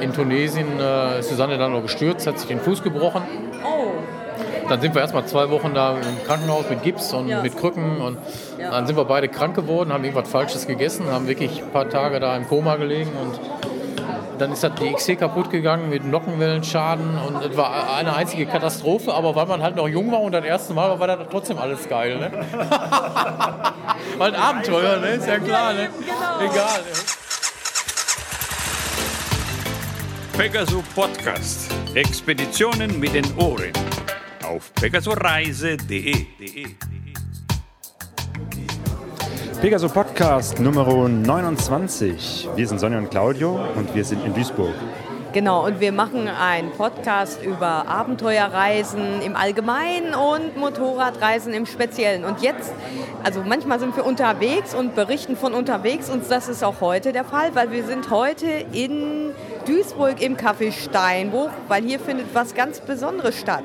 In Tunesien äh, ist Susanne dann noch gestürzt, hat sich den Fuß gebrochen. Oh. Dann sind wir erstmal zwei Wochen da im Krankenhaus mit Gips und Ja. mit Krücken. Und Ja. dann sind wir beide krank geworden, haben irgendwas Falsches gegessen, haben wirklich ein paar Tage da im Koma gelegen. Und dann ist halt die XC kaputt gegangen mit Nockenwellenschaden. Und es war eine einzige Katastrophe. Aber weil man halt noch jung war und das erste Mal war, war das trotzdem alles geil. Ne? war ein Abenteuer, ne? ist ja klar. Ne? Genau. Egal. Ne? Pegaso Podcast. Expeditionen mit den Ohren. Auf pegasoreise.de. Pegaso Podcast Nummer 29. Wir sind Sonja und Claudio und wir sind in Duisburg. Genau, und wir machen einen Podcast über Abenteuerreisen im Allgemeinen und Motorradreisen im Speziellen. Und jetzt, also manchmal sind wir unterwegs und berichten von unterwegs und das ist auch heute der Fall, weil wir sind heute in Duisburg im Café Steinbruch, weil hier findet was ganz Besonderes statt.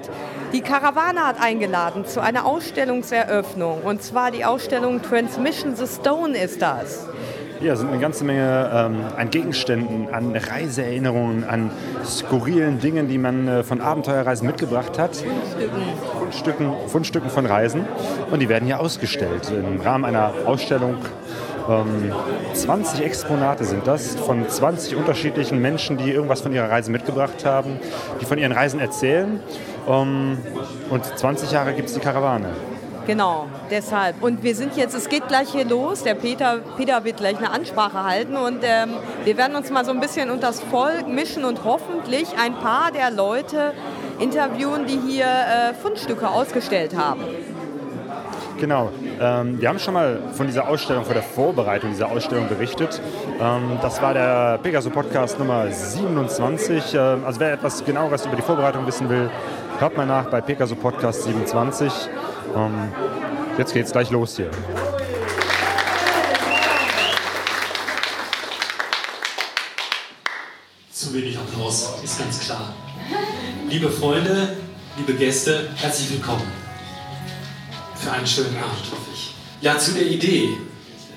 Die Karawane hat eingeladen zu einer Ausstellungseröffnung und zwar die Ausstellung Transmission the Stone ist das. Ja, sind eine ganze Menge ähm, an Gegenständen, an Reiseerinnerungen, an skurrilen Dingen, die man äh, von Abenteuerreisen mitgebracht hat. Fundstücken, Fundstücken von Reisen. Und die werden hier ausgestellt im Rahmen einer Ausstellung. Ähm, 20 Exponate sind das von 20 unterschiedlichen Menschen, die irgendwas von ihrer Reise mitgebracht haben, die von ihren Reisen erzählen. Ähm, und 20 Jahre gibt es die Karawane. Genau, deshalb. Und wir sind jetzt, es geht gleich hier los. Der Peter, Peter wird gleich eine Ansprache halten und ähm, wir werden uns mal so ein bisschen unter das Volk mischen und hoffentlich ein paar der Leute interviewen, die hier äh, Fundstücke ausgestellt haben. Genau. Ähm, wir haben schon mal von dieser Ausstellung, von der Vorbereitung dieser Ausstellung berichtet. Ähm, das war der Pegaso Podcast Nummer 27. Ähm, also wer etwas genaueres über die Vorbereitung wissen will, hört mal nach bei Pegaso Podcast 27. Ähm, jetzt geht's gleich los hier. Zu wenig Applaus, ist ganz klar. Liebe Freunde, liebe Gäste, herzlich willkommen. Für einen schönen Abend, hoffe ich. Ja, zu der Idee.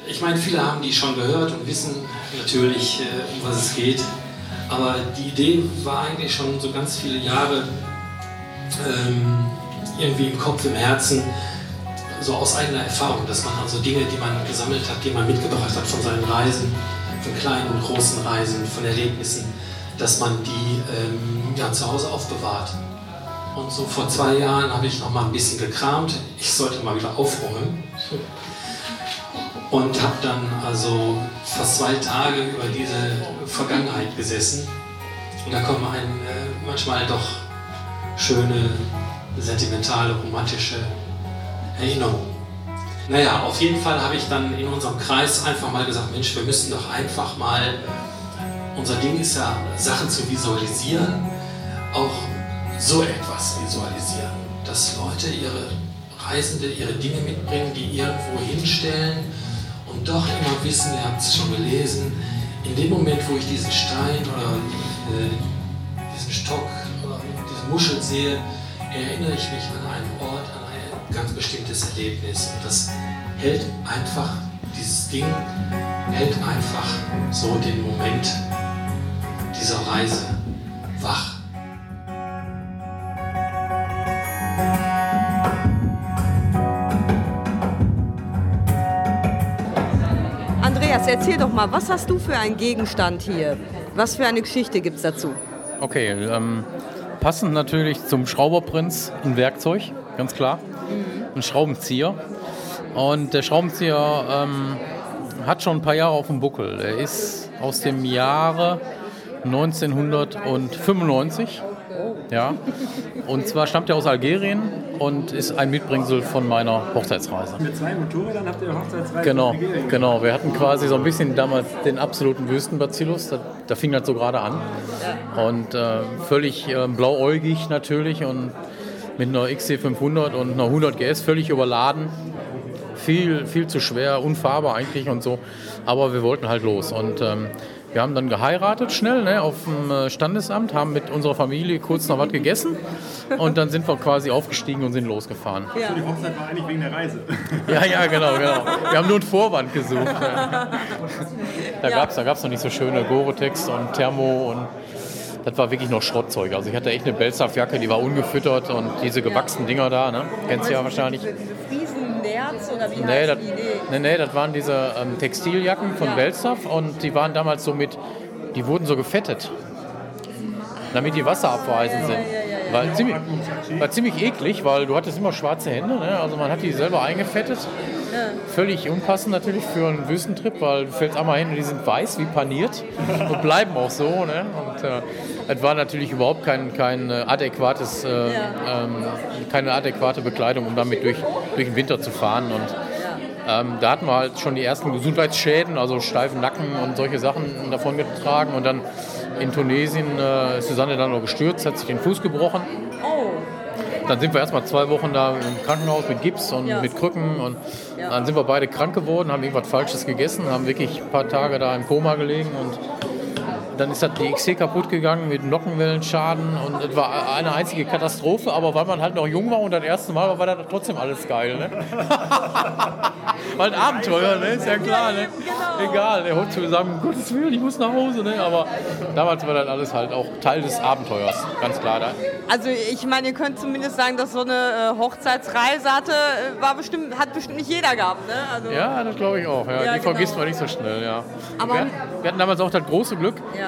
Ich meine, viele haben die schon gehört und wissen natürlich, äh, um was es geht. Aber die Idee war eigentlich schon so ganz viele Jahre ähm, irgendwie im Kopf, im Herzen, so aus eigener Erfahrung, dass man also Dinge, die man gesammelt hat, die man mitgebracht hat von seinen Reisen, von kleinen und großen Reisen, von Erlebnissen, dass man die ähm, ja, zu Hause aufbewahrt. Und so vor zwei Jahren habe ich noch mal ein bisschen gekramt. Ich sollte mal wieder aufräumen. Und habe dann also fast zwei Tage über diese Vergangenheit gesessen. Und da kommen einem äh, manchmal doch schöne, sentimentale, romantische Erinnerungen. Naja, auf jeden Fall habe ich dann in unserem Kreis einfach mal gesagt, Mensch, wir müssen doch einfach mal, unser Ding ist ja, Sachen zu visualisieren, auch so etwas visualisieren. Dass Leute ihre Reisende ihre Dinge mitbringen, die irgendwo hinstellen und doch immer wissen, ihr habt es schon gelesen, in dem Moment, wo ich diesen Stein oder äh, diesen Stock oder diese Muschel sehe, erinnere ich mich an einen Ort, an ein ganz bestimmtes Erlebnis. Und das hält einfach, dieses Ding hält einfach so den Moment dieser Reise wach. Andreas, erzähl doch mal, was hast du für einen Gegenstand hier? Was für eine Geschichte gibt es dazu? Okay, ähm, passend natürlich zum Schrauberprinz ein Werkzeug, ganz klar. Ein Schraubenzieher. Und der Schraubenzieher ähm, hat schon ein paar Jahre auf dem Buckel. Er ist aus dem Jahre 1995. Ja. Und zwar stammt er aus Algerien und ist ein Mitbringsel von meiner Hochzeitsreise. Mit zwei Motorrädern habt ihr Hochzeitsreise Genau, in Algerien genau. Wir hatten quasi so ein bisschen damals den absoluten Wüstenbacillus. Da, da fing das so gerade an. Und äh, völlig äh, blauäugig natürlich und mit einer XC500 und einer 100 GS völlig überladen. Viel, viel zu schwer, unfahrbar eigentlich und so. Aber wir wollten halt los. Und ähm, Wir haben dann geheiratet schnell ne, auf dem äh, Standesamt, haben mit unserer Familie kurz noch was gegessen und dann sind wir quasi aufgestiegen und sind losgefahren. Ja. Die Hochzeit war eigentlich wegen der Reise. Ja, ja, genau, genau. Wir haben nur einen Vorwand gesucht. Da Ja. gab es da gab's noch nicht so schöne Gore-Tex und Thermo und das war wirklich noch Schrottzeug. Also ich hatte echt eine Belsaff-Jacke, die war ungefüttert und diese gewachsenen Dinger da, ne? kennst du ja wahrscheinlich. Diese, diese Friesennerz oder wie Nee, heißt das, die? Nee. nee, das waren diese ähm, Textiljacken von Ja. Und die waren damals so mit, die wurden so gefettet, damit die wasserabweisend sind. War ziemlich, war ziemlich eklig, weil du hattest immer schwarze Hände, ne? also man hat die selber eingefettet. Völlig unpassend natürlich für einen Wüstentrip, weil du fällst einmal hin und die sind weiß wie paniert und bleiben auch so. Ne? Und äh, es war natürlich überhaupt kein, kein äh, adäquates, äh, ähm, keine adäquate Bekleidung, um damit durch, durch den Winter zu fahren. Und ähm, da hatten wir halt schon die ersten Gesundheitsschäden, also steifen Nacken und solche Sachen davon getragen. Und dann in Tunesien äh, ist Susanne dann noch gestürzt, hat sich den Fuß gebrochen. Oh, Dann sind wir erstmal zwei Wochen da im Krankenhaus mit Gips und Ja. mit Krücken. Und Ja. dann sind wir beide krank geworden, haben irgendwas Falsches gegessen, haben wirklich ein paar Tage da im Koma gelegen. Und dann ist halt die XC kaputt gegangen mit Nockenwellenschaden. Und es war eine einzige Katastrophe. Aber weil man halt noch jung war und das erste Mal war, war das trotzdem alles geil. Ne? Weil ein Abenteuer, ne? ist ja klar. Ne? Egal, der heute zu sagen, um Gottes Willen, ich muss nach Hause. Ne? Aber damals war das alles halt auch Teil des Abenteuers, ganz klar. Da. also ich meine, ihr könnt zumindest sagen, dass so eine äh, Hochzeitsreise hatte, äh, war bestimmt, hat bestimmt nicht jeder gehabt, ne? Also, Ja, das glaube ich auch. Ja. Ja, die vergisst genau. man nicht so schnell. Ja. Aber- wir, hatten, wir hatten damals auch das große Glück. ja.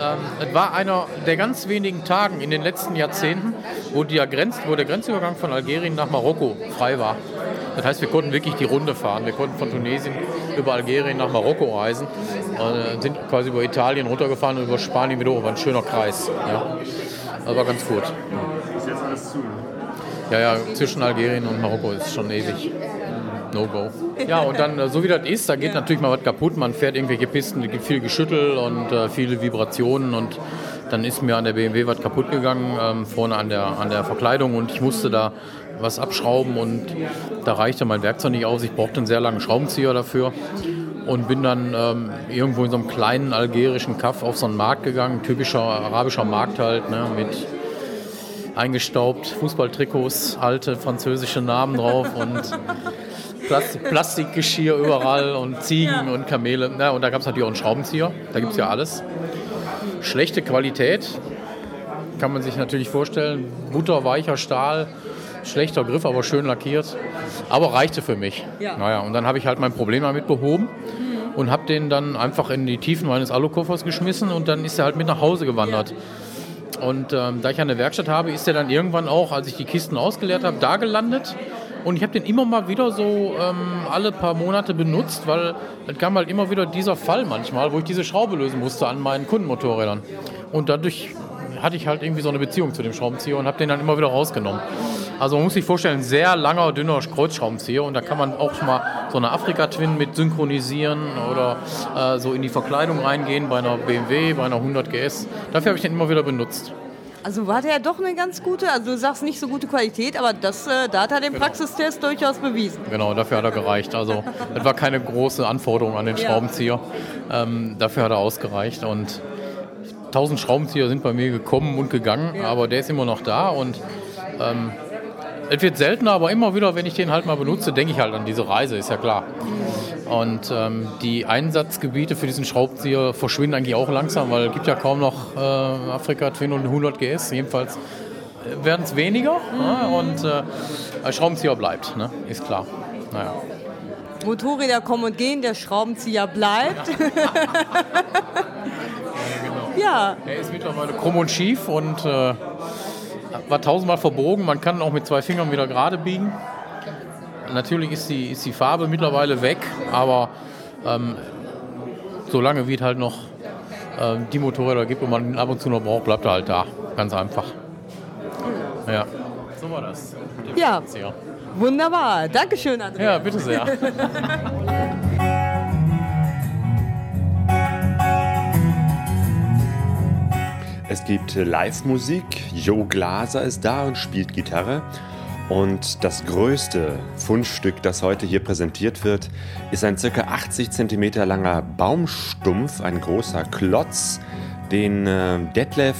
Ähm, es war einer der ganz wenigen Tagen in den letzten Jahrzehnten, wo, die Grenz, wo der Grenzübergang von Algerien nach Marokko frei war. Das heißt, wir konnten wirklich die Runde fahren. Wir konnten von Tunesien über Algerien nach Marokko reisen, äh, sind quasi über Italien runtergefahren und über Spanien wieder hoch. War ein schöner Kreis. Ja. Das war ganz gut. Ist jetzt alles zu. ne? Ja, ja, zwischen Algerien und Marokko ist schon ewig. No go. Ja, und dann, äh, so wie das ist, da geht natürlich mal was kaputt. Man fährt irgendwelche Pisten, es gibt viel Geschüttel und äh, viele Vibrationen. Und dann ist mir an der BMW was kaputt gegangen, ähm, vorne an der, an der Verkleidung. Und ich musste da was abschrauben und da reichte mein Werkzeug nicht aus. Ich brauchte einen sehr langen Schraubenzieher dafür. Und bin dann ähm, irgendwo in so einem kleinen algerischen Kaff auf so einen Markt gegangen, typischer arabischer Markt halt, ne, mit eingestaubt, Fußballtrikots, alte französische Namen drauf und Plastik, Plastikgeschirr überall und Ziegen und Kamele. Na, und da gab es natürlich auch einen Schraubenzieher, da gibt es ja alles. Schlechte Qualität, kann man sich natürlich vorstellen. Butterweicher Stahl, schlechter Griff, aber schön lackiert. Aber reichte für mich. Ja. Naja, und dann habe ich halt mein Problem damit behoben und habe den dann einfach in die Tiefen meines Alukoffers geschmissen und dann ist er halt mit nach Hause gewandert. Und ähm, da ich eine Werkstatt habe, ist er dann irgendwann auch, als ich die Kisten ausgeleert habe, da gelandet. Und ich habe den immer mal wieder so ähm, alle paar Monate benutzt, weil es kam halt immer wieder dieser Fall manchmal, wo ich diese Schraube lösen musste an meinen Kundenmotorrädern. Und dadurch hatte ich halt irgendwie so eine Beziehung zu dem Schraubenzieher und habe den dann immer wieder rausgenommen. Also man muss sich vorstellen, sehr langer, dünner Kreuzschraubenzieher und da kann man auch mal so eine Afrika-Twin mit synchronisieren oder äh, so in die Verkleidung reingehen bei einer BMW, bei einer 100 GS. Dafür habe ich den immer wieder benutzt. Also war der doch eine ganz gute, also du sagst nicht so gute Qualität, aber das, äh, da hat er den Praxistest durchaus bewiesen. Genau, dafür hat er gereicht. Also es war keine große Anforderung an den Ja. Schraubenzieher. Ähm, dafür hat er ausgereicht und 1000 Schraubenzieher sind bei mir gekommen und gegangen, Ja. aber der ist immer noch da und ähm, es wird seltener, aber immer wieder, wenn ich den halt mal benutze, denke ich halt an diese Reise, ist ja klar. Und ähm, die Einsatzgebiete für diesen Schraubenzieher verschwinden eigentlich auch langsam, weil es gibt ja kaum noch äh, Afrika Twin und 100 GS. Jedenfalls werden es weniger ne? und äh, Schraubenzieher bleibt, ne? ist klar. Naja. Motorräder kommen und gehen, der Schraubenzieher bleibt. ja, Er ist mittlerweile krumm und schief und äh, war tausendmal verbogen. Man kann auch mit zwei Fingern wieder gerade biegen. Natürlich ist die, ist die Farbe mittlerweile weg, aber ähm, solange wie es halt noch äh, die Motorräder gibt und man ihn ab und zu noch braucht, bleibt er halt da. Ganz einfach. Ja. So war das. Ja. Wunderbar. Dankeschön, Andrea. Ja, bitte sehr. Es gibt Live-Musik. Joe Glaser ist da und spielt Gitarre. Und das größte Fundstück, das heute hier präsentiert wird, ist ein ca. 80 cm langer Baumstumpf, ein großer Klotz, den äh, Detlef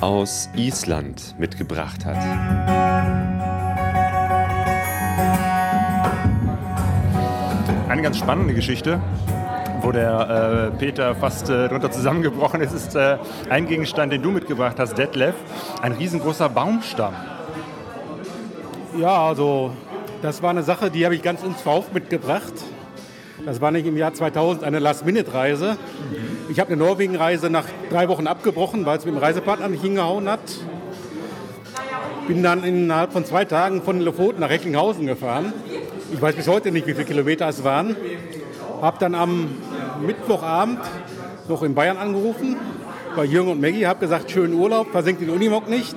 aus Island mitgebracht hat. Eine ganz spannende Geschichte, wo der äh, Peter fast äh, drunter zusammengebrochen ist, ist äh, ein Gegenstand, den du mitgebracht hast, Detlef, ein riesengroßer Baumstamm. Ja, also das war eine Sache, die habe ich ganz unverhofft mitgebracht. Das war nicht im Jahr 2000 eine Last-Minute-Reise. Ich habe eine Norwegen-Reise nach drei Wochen abgebrochen, weil es mit dem Reisepartner nicht hingehauen hat. Bin dann innerhalb von zwei Tagen von Lofoten nach Recklinghausen gefahren. Ich weiß bis heute nicht, wie viele Kilometer es waren. Habe dann am Mittwochabend noch in Bayern angerufen bei Jürgen und Maggie. Habe gesagt, schönen Urlaub, versenkt den Unimog nicht.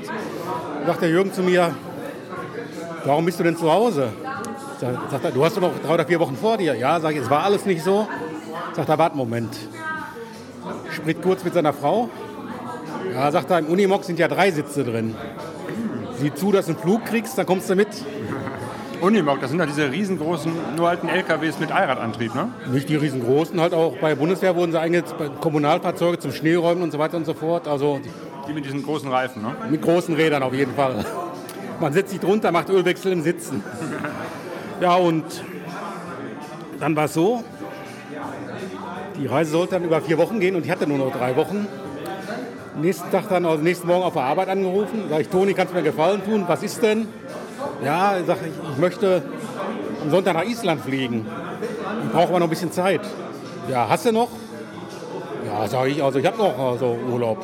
Sagt der Jürgen zu mir, warum bist du denn zu Hause? Sagt er, du hast doch noch drei oder vier Wochen vor dir. Ja, sage ich, es war alles nicht so. Sagt er, warte einen Moment. Spricht kurz mit seiner Frau. Ja, sagt er, im Unimog sind ja drei Sitze drin. Sieh zu, dass du einen Flug kriegst, dann kommst du mit. Unimog, das sind ja diese riesengroßen, nur alten LKWs mit Allradantrieb, ne? Nicht die riesengroßen, halt auch bei der Bundeswehr wurden sie eingesetzt, Kommunalfahrzeuge zum Schneeräumen und so weiter und so fort. Also Die mit diesen großen Reifen, ne? mit großen Rädern auf jeden Fall. Man setzt sich drunter, macht Ölwechsel im Sitzen. Ja, und dann war es so, die Reise sollte dann über vier Wochen gehen und ich hatte nur noch drei Wochen. Nächsten Tag dann, also nächsten Morgen auf der Arbeit angerufen. Sag ich, Toni, kannst du mir Gefallen tun? Was ist denn? Ja, sag ich, ich möchte am Sonntag nach Island fliegen. Ich brauche aber noch ein bisschen Zeit. Ja, hast du noch? Ja, sage ich, also ich habe noch also Urlaub.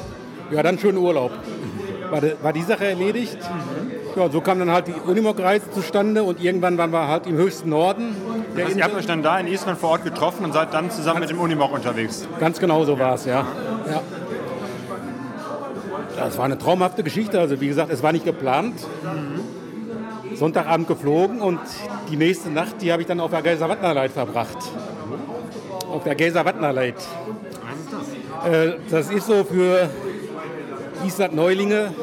Ja, dann schönen Urlaub. War, die- war die Sache erledigt? Ja, so kam dann halt die Unimog-Reise zustande und irgendwann waren wir halt im höchsten Norden. Der Das heißt, ihr habt euch dann da in Island vor Ort getroffen und seid dann zusammen mit dem Unimog unterwegs. Ganz genau so war es, ja. ja. Das war eine traumhafte Geschichte. Also wie gesagt, es war nicht geplant. Sonntagabend geflogen und die nächste Nacht, die habe ich dann auf der Geiser-Wattner-Leit verbracht. Auf der Geiser-Wattner-Leit. Äh, Das ist so für Island-Neulinge,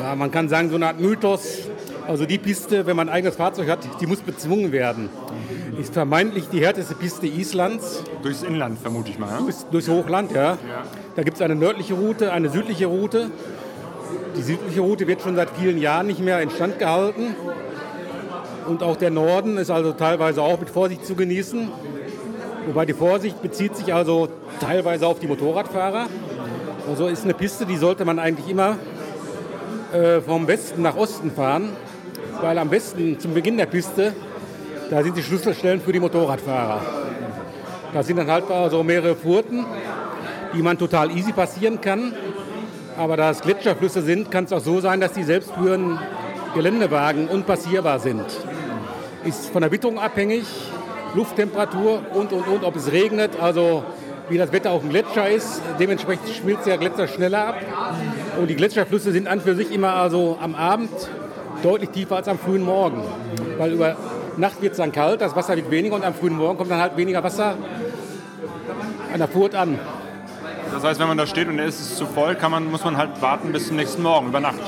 ja, man kann sagen, so eine Art Mythos. Also die Piste, wenn man ein eigenes Fahrzeug hat, die muss bezwungen werden. Ist vermeintlich die härteste Piste Islands. Durchs Inland, vermute ich mal. Ja? Durchs Hochland, ja. Da gibt es eine nördliche Route, eine südliche Route. Die südliche Route wird schon seit vielen Jahren nicht mehr instand gehalten. Und auch der Norden ist also teilweise auch mit Vorsicht zu genießen. Wobei die Vorsicht bezieht sich also teilweise auf die Motorradfahrer. Also ist eine Piste, die sollte man eigentlich immer äh, vom Westen nach Osten fahren, weil am Westen zum Beginn der Piste, da sind die Schlüsselstellen für die Motorradfahrer. Da sind dann halt so mehrere Furten, die man total easy passieren kann. Aber da es Gletscherflüsse sind, kann es auch so sein, dass die selbst für einen Geländewagen unpassierbar sind. Ist von der Witterung abhängig, Lufttemperatur und, und, und, ob es regnet, also wie das Wetter auf dem Gletscher ist. Dementsprechend schmilzt der Gletscher schneller ab. Und die Gletscherflüsse sind an für sich immer also am Abend deutlich tiefer als am frühen Morgen. Weil über Nacht wird es dann kalt, das Wasser wird weniger und am frühen Morgen kommt dann halt weniger Wasser an der Furt an. Das heißt, wenn man da steht und es ist zu voll, kann man, muss man halt warten bis zum nächsten Morgen, über Nacht.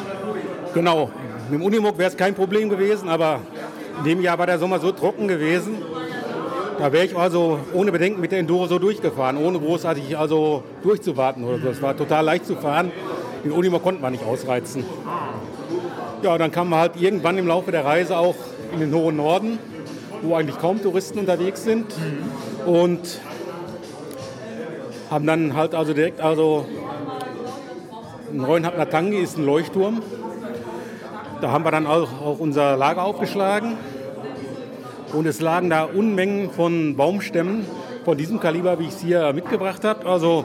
Genau. Mit dem Unimog wäre es kein Problem gewesen, aber in dem Jahr war der Sommer so trocken gewesen. Da wäre ich also ohne Bedenken mit der Enduro so durchgefahren, ohne großartig also durchzuwarten oder so. Es war total leicht zu fahren. Den Unimog konnte man nicht ausreizen. Ja, dann kam man halt irgendwann im Laufe der Reise auch in den hohen Norden, wo eigentlich kaum Touristen unterwegs sind. Und haben dann halt also direkt also Neuenhapner Tangi ist ein Leuchtturm. Da haben wir dann auch, auch unser Lager aufgeschlagen. Und es lagen da Unmengen von Baumstämmen von diesem Kaliber, wie ich es hier mitgebracht habe. Also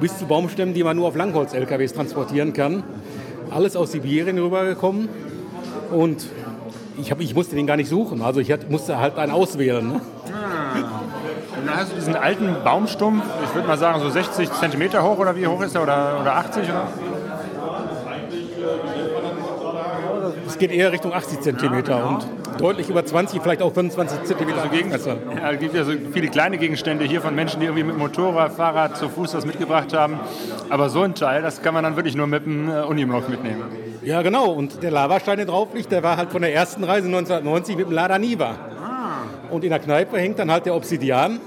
bis zu Baumstämmen, die man nur auf Langholz-LKWs transportieren kann. Alles aus Sibirien rübergekommen. Und ich, hab, ich musste den gar nicht suchen. Also ich hat, musste halt einen auswählen. Ne? Und dann hast du diesen alten Baumstumpf, ich würde mal sagen so 60 Zentimeter hoch oder wie hoch ist der? Oder, oder 80? Oder? Es geht eher Richtung 80 Zentimeter und deutlich über 20, vielleicht auch 25 Zentimeter. Also gegen, Messer. ja, es gibt ja so viele kleine Gegenstände hier von Menschen, die irgendwie mit Motorrad, Fahrrad, zu Fuß das mitgebracht haben. Aber so ein Teil, das kann man dann wirklich nur mit dem äh, Unimog mitnehmen. Ja, genau. Und der Lavastein, der drauf liegt, der war halt von der ersten Reise 1990 mit dem Lada Niva. Und in der Kneipe hängt dann halt der Obsidian.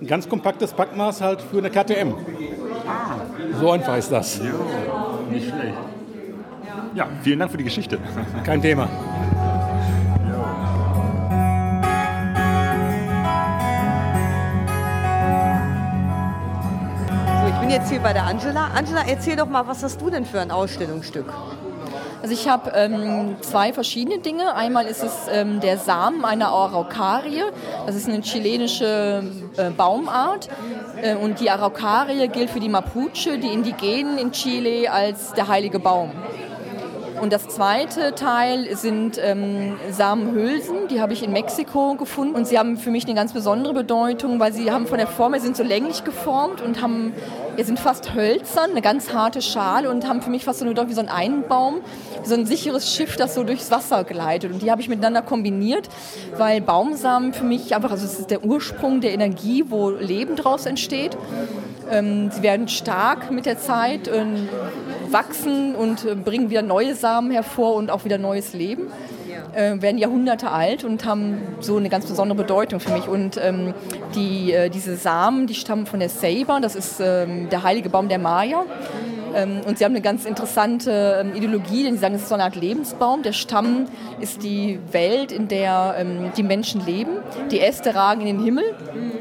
Ein ganz kompaktes Packmaß halt für eine KTM. So einfach ist das. Nicht schlecht. Ja, vielen Dank für die Geschichte. Kein Thema. Jetzt hier bei der Angela. Angela, erzähl doch mal, was hast du denn für ein Ausstellungsstück? Also ich habe ähm, zwei verschiedene Dinge. Einmal ist es ähm, der Samen einer Araucarie. Das ist eine chilenische äh, Baumart. Äh, und die Araucarie gilt für die Mapuche, die Indigenen in Chile, als der heilige Baum. Und das zweite Teil sind ähm, Samenhülsen, die habe ich in Mexiko gefunden. Und sie haben für mich eine ganz besondere Bedeutung, weil sie haben von der Form her sind so länglich geformt und haben, ja, sind fast hölzern, eine ganz harte Schale und haben für mich fast so eine Bedeutung wie so ein Einbaum, wie so ein sicheres Schiff, das so durchs Wasser gleitet. Und die habe ich miteinander kombiniert, weil Baumsamen für mich einfach, also es ist der Ursprung der Energie, wo Leben draus entsteht. Ähm, sie werden stark mit der Zeit, ähm, wachsen und äh, bringen wieder neue Samen hervor und auch wieder neues Leben. Äh, werden Jahrhunderte alt und haben so eine ganz besondere Bedeutung für mich. Und ähm, die, äh, diese Samen, die stammen von der Saber, das ist ähm, der heilige Baum der Maya. Ähm, und sie haben eine ganz interessante ähm, Ideologie, denn sie sagen, es ist so eine Art Lebensbaum. Der Stamm ist die Welt, in der ähm, die Menschen leben. Die Äste ragen in den Himmel,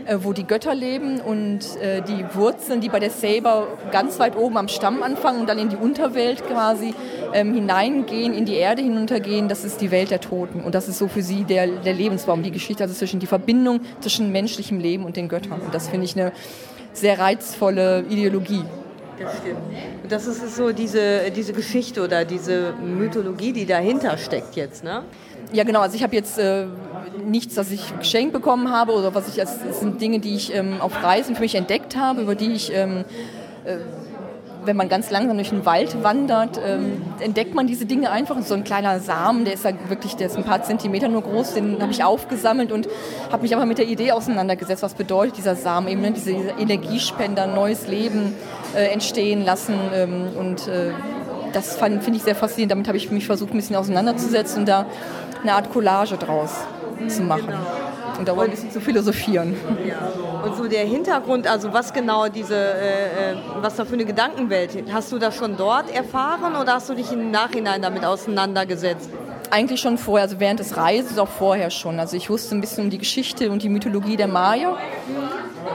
äh, wo die Götter leben. Und äh, die Wurzeln, die bei der Saber ganz weit oben am Stamm anfangen und dann in die Unterwelt quasi hineingehen, in die Erde hinuntergehen, das ist die Welt der Toten. Und das ist so für sie der, der Lebensbaum, die Geschichte, also zwischen die Verbindung zwischen menschlichem Leben und den Göttern. Und das finde ich eine sehr reizvolle Ideologie. Das stimmt. Und das ist so diese, diese Geschichte oder diese Mythologie, die dahinter steckt jetzt, ne? Ja, genau. Also ich habe jetzt äh, nichts, das ich geschenkt bekommen habe oder was ich, das sind Dinge, die ich ähm, auf Reisen für mich entdeckt habe, über die ich ähm, äh, wenn man ganz langsam durch den Wald wandert, ähm, entdeckt man diese Dinge einfach. So ein kleiner Samen, der ist ja wirklich, der ist ein paar Zentimeter nur groß, den habe ich aufgesammelt und habe mich aber mit der Idee auseinandergesetzt, was bedeutet dieser Samen eben, ne? diese Energiespender, neues Leben äh, entstehen lassen ähm, und äh, das finde ich sehr faszinierend. Damit habe ich mich versucht, ein bisschen auseinanderzusetzen und da eine Art Collage draus zu machen. Genau. Und darüber ein bisschen zu philosophieren. Ja. Und so der Hintergrund, also was genau diese, äh, äh, was da für eine Gedankenwelt, hast du das schon dort erfahren oder hast du dich im Nachhinein damit auseinandergesetzt? Eigentlich schon vorher, also während des Reises auch vorher schon. Also ich wusste ein bisschen um die Geschichte und die Mythologie der Maya.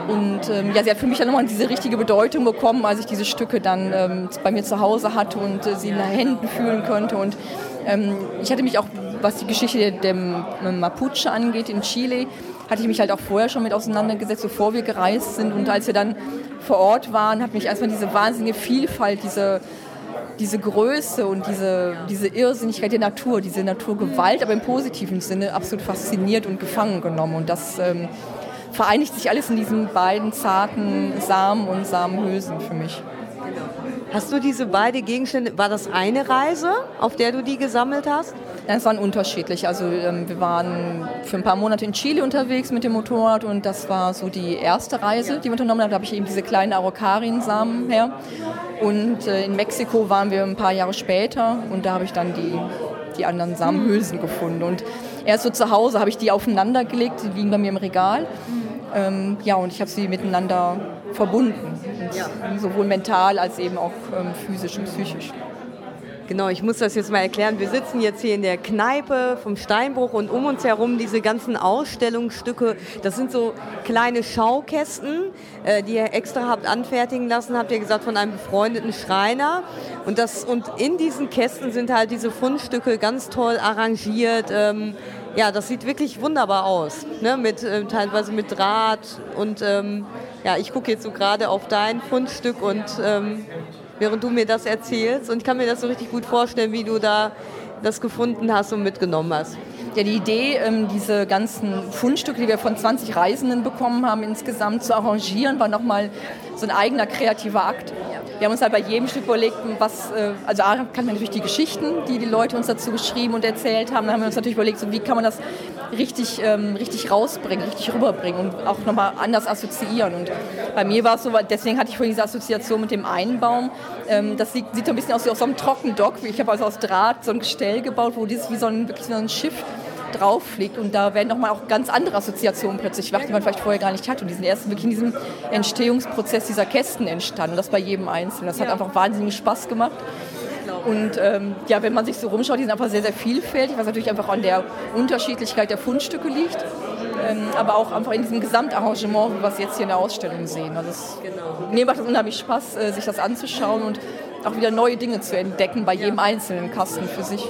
Und ähm, ja, sie hat für mich dann nochmal diese richtige Bedeutung bekommen, als ich diese Stücke dann ähm, bei mir zu Hause hatte und äh, sie in den Händen fühlen konnte. Und ähm, ich hatte mich auch, was die Geschichte der, Mapuche angeht in Chile, hatte ich mich halt auch vorher schon mit auseinandergesetzt, bevor wir gereist sind. Und als wir dann vor Ort waren, hat mich erstmal diese wahnsinnige Vielfalt, diese, diese Größe und diese, diese Irrsinnigkeit der Natur, diese Naturgewalt, aber im positiven Sinne absolut fasziniert und gefangen genommen. Und das ähm, vereinigt sich alles in diesen beiden zarten Samen und Samenhülsen für mich. Hast du diese beiden Gegenstände, war das eine Reise, auf der du die gesammelt hast? Es waren unterschiedlich. Also ähm, wir waren für ein paar Monate in Chile unterwegs mit dem Motorrad und das war so die erste Reise, die wir unternommen haben. Da habe ich eben diese kleinen Araukarien-Samen her. Und äh, in Mexiko waren wir ein paar Jahre später und da habe ich dann die, die anderen Samenhülsen gefunden. Und erst so zu Hause habe ich die aufeinander gelegt, die liegen bei mir im Regal. Ähm, ja, und ich habe sie miteinander verbunden, ja. sowohl mental als eben auch ähm, physisch und psychisch. Genau, ich muss das jetzt mal erklären. Wir sitzen jetzt hier in der Kneipe vom Steinbruch und um uns herum diese ganzen Ausstellungsstücke. Das sind so kleine Schaukästen, äh, die ihr extra habt anfertigen lassen, habt ihr gesagt, von einem befreundeten Schreiner. Und, das, und in diesen Kästen sind halt diese Fundstücke ganz toll arrangiert. Ähm, ja, das sieht wirklich wunderbar aus. Ne? Mit, äh, teilweise mit Draht. Und ähm, ja, ich gucke jetzt so gerade auf dein Fundstück und ähm, während du mir das erzählst. Und ich kann mir das so richtig gut vorstellen, wie du da das gefunden hast und mitgenommen hast. Ja, die Idee, ähm, diese ganzen Fundstücke, die wir von 20 Reisenden bekommen haben, insgesamt zu arrangieren, war nochmal so ein eigener kreativer Akt. Wir haben uns halt bei jedem Stück überlegt, was, äh, also A, kann man natürlich die Geschichten, die die Leute uns dazu geschrieben und erzählt haben, dann haben wir uns natürlich überlegt, so, wie kann man das richtig, ähm, richtig rausbringen, richtig rüberbringen und auch nochmal anders assoziieren. Und bei mir war es so, deswegen hatte ich vorhin diese Assoziation mit dem einen Baum. Ähm, das sieht, sieht so ein bisschen aus wie aus so einem Trockendock. Ich habe also aus Draht so ein Gestell gebaut, wo dieses wie so ein, wirklich so ein Schiff drauf fliegt und da werden nochmal auch ganz andere Assoziationen plötzlich wach, die man vielleicht vorher gar nicht hatte. Und die sind erst wirklich in diesem Entstehungsprozess dieser Kästen entstanden. Und das bei jedem Einzelnen. Das hat einfach wahnsinnig Spaß gemacht. Und ähm, ja, wenn man sich so rumschaut, die sind einfach sehr, sehr vielfältig, was natürlich einfach an der Unterschiedlichkeit der Fundstücke liegt. Ähm, aber auch einfach in diesem Gesamtarrangement, wie wir es jetzt hier in der Ausstellung sehen. Also es, genau. Mir macht es unheimlich Spaß, äh, sich das anzuschauen und auch wieder neue Dinge zu entdecken bei jedem einzelnen Kasten für sich.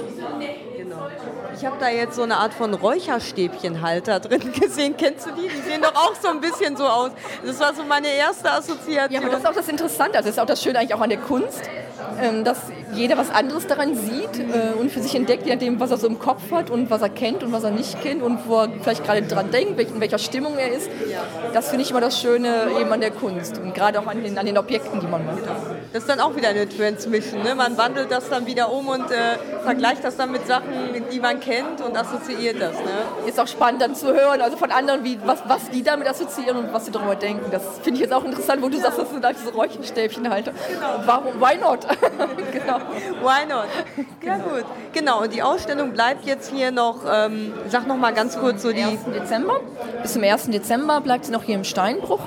Ich habe da jetzt so eine Art von Räucherstäbchenhalter drin gesehen. Kennst du die? Die sehen doch auch so ein bisschen so aus. Das war so meine erste Assoziation. Ja, aber das ist auch das Interessante. Also das ist auch das Schöne eigentlich auch an der Kunst, ähm, dass jeder was anderes daran sieht äh, und für sich entdeckt, je nachdem, was er so im Kopf hat und was er kennt und was er nicht kennt und wo er vielleicht gerade dran denkt, in welcher Stimmung er ist. Das finde ich immer das Schöne eben an der Kunst und gerade auch an den, an den Objekten, die man macht. Das ist dann auch wieder eine Transmission. Ne? Man wandelt das dann wieder um und äh, vergleicht das dann mit Sachen, die man kennt und assoziiert das. Ne? Ist auch spannend dann zu hören, also von anderen, wie, was, was die damit assoziieren und was sie darüber denken. Das finde ich jetzt auch interessant, wo du sagst, das sind halt diese Räuchenstäbchenhalter. Genau. Warum, why not? genau. Why not? Ja gut. Genau, und die Ausstellung bleibt jetzt hier noch, ähm, sag noch mal ganz kurz so die... 1. Dezember. Bis zum 1. Dezember bleibt sie noch hier im Steinbruch.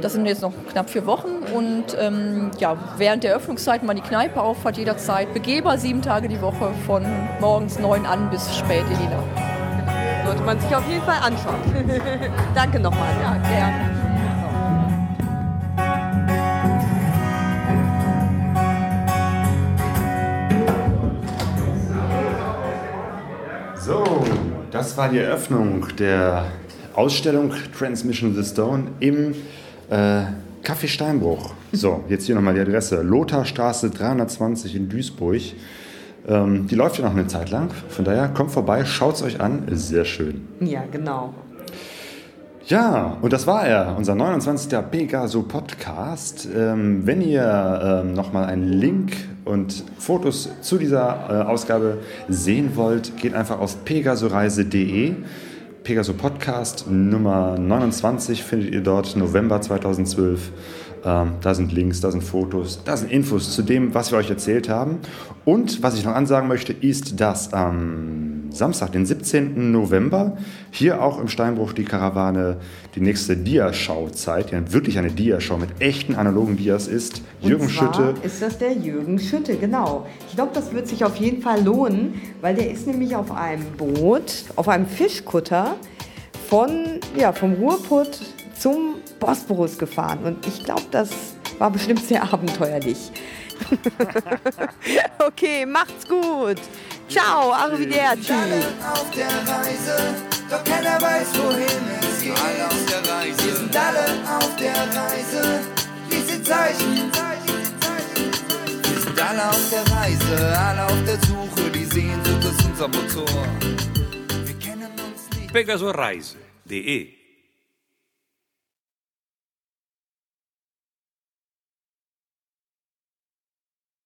Das sind jetzt noch knapp vier Wochen und ähm, ja, während der Öffnungszeit, wenn man die Kneipe aufhat, jederzeit begehbar sieben Tage die Woche von morgens neun an bis spät in die Nacht. Sollte man sich auf jeden Fall anschauen. Danke nochmal. Ja, gerne. So, das war die Eröffnung der Ausstellung Transmission the Stone im äh, Café Steinbruch. So, jetzt hier nochmal die Adresse. Lotharstraße 320 in Duisburg. Ähm, die läuft ja noch eine Zeit lang. Von daher kommt vorbei, schaut es euch an. Sehr schön. Ja, genau. Ja, und das war er, unser 29. Pegaso Podcast. Ähm, wenn ihr ähm, nochmal einen Link und Fotos zu dieser äh, Ausgabe sehen wollt, geht einfach auf pegasoreise.de. Pegaso Podcast Nummer 29 findet ihr dort, November 2012. Ähm, da sind Links, da sind Fotos, da sind Infos zu dem, was wir euch erzählt haben. Und was ich noch ansagen möchte, ist, dass am Samstag, den 17. November, hier auch im Steinbruch die Karawane die nächste Diaschau-Zeit, ja wirklich eine Diaschau mit echten analogen Dias ist. Jürgen Und zwar Schütte. ist das der Jürgen Schütte, genau. Ich glaube, das wird sich auf jeden Fall lohnen, weil der ist nämlich auf einem Boot, auf einem Fischkutter von, ja, vom Ruhrpott zum Bosporus gefahren. Und ich glaube, das war bestimmt sehr abenteuerlich. okay, macht's gut. Ciao, arrivederci. auf der Reise, doch keiner weiß, wohin es geht. Alle auf der Reise. Wir sind alle auf der Reise, diese Zeichen. Wir sind alle auf der Reise, alle auf der Suche, die Sehnsucht ist unser Motor. Wir kennen uns nicht. Pegasoreise.de